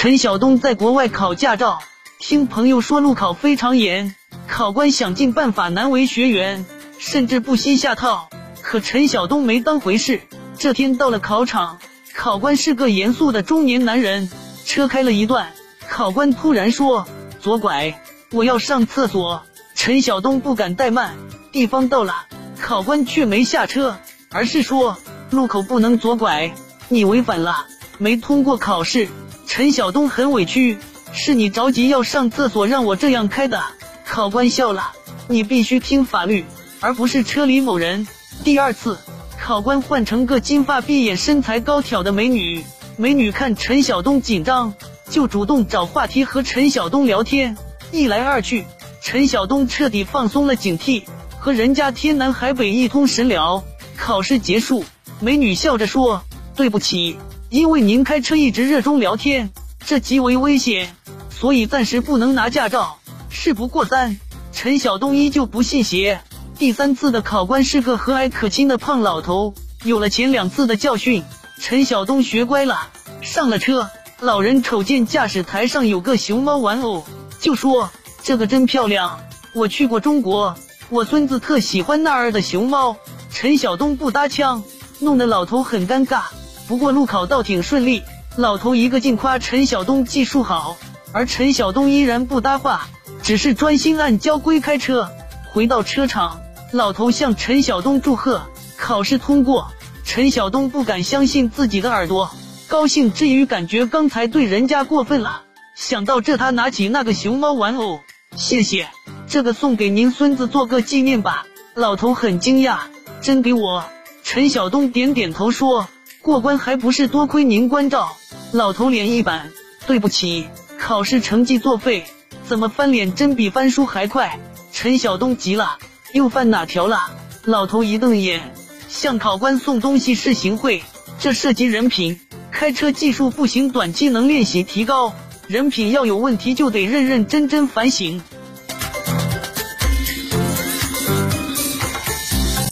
陈晓东在国外考驾照，听朋友说路考非常严，考官想尽办法难为学员，甚至不惜下套。可陈晓东没当回事。这天到了考场，考官是个严肃的中年男人。车开了一段，考官突然说：“左拐，我要上厕所。”陈晓东不敢怠慢，地方到了，考官却没下车，而是说：“路口不能左拐，你违反了，没通过考试。”陈晓东很委屈：“是你着急要上厕所，让我这样开的。”考官笑了：“你必须听法律，而不是车里某人。”第二次，考官换成个金发碧眼、身材高挑的美女。美女看陈晓东紧张，就主动找话题和陈晓东聊天。一来二去，陈晓东彻底放松了警惕，和人家天南海北一通神聊。考试结束，美女笑着说：“对不起，因为您开车一直热衷聊天，这极为危险，所以暂时不能拿驾照。”事不过三，陈晓东依旧不信邪。第三次的考官是个和蔼可亲的胖老头，有了前两次的教训。陈晓东学乖了，上了车。老人瞅见驾驶台上有个熊猫玩偶，就说：“这个真漂亮，我去过中国，我孙子特喜欢那儿的熊猫。”陈晓东不搭腔，弄得老头很尴尬。不过路考倒挺顺利，老头一个劲夸陈晓东技术好，而陈晓东依然不搭话，只是专心按交规开车。回到车场，老头向陈晓东祝贺，考试通过。陈晓东不敢相信自己的耳朵，高兴之余感觉刚才对人家过分了。想到这，他拿起那个熊猫玩偶，谢谢，这个送给您孙子做个纪念吧。老头很惊讶，真给我？陈晓东点点头说：“过关还不是多亏您关照。”老头脸一板，对不起，考试成绩作废，怎么翻脸真比翻书还快？陈晓东急了，又犯哪条了？老头一瞪眼。向考官送东西是行贿，这涉及人品。开车技术不行，短期能练习提高。人品要有问题，就得认认真真反省。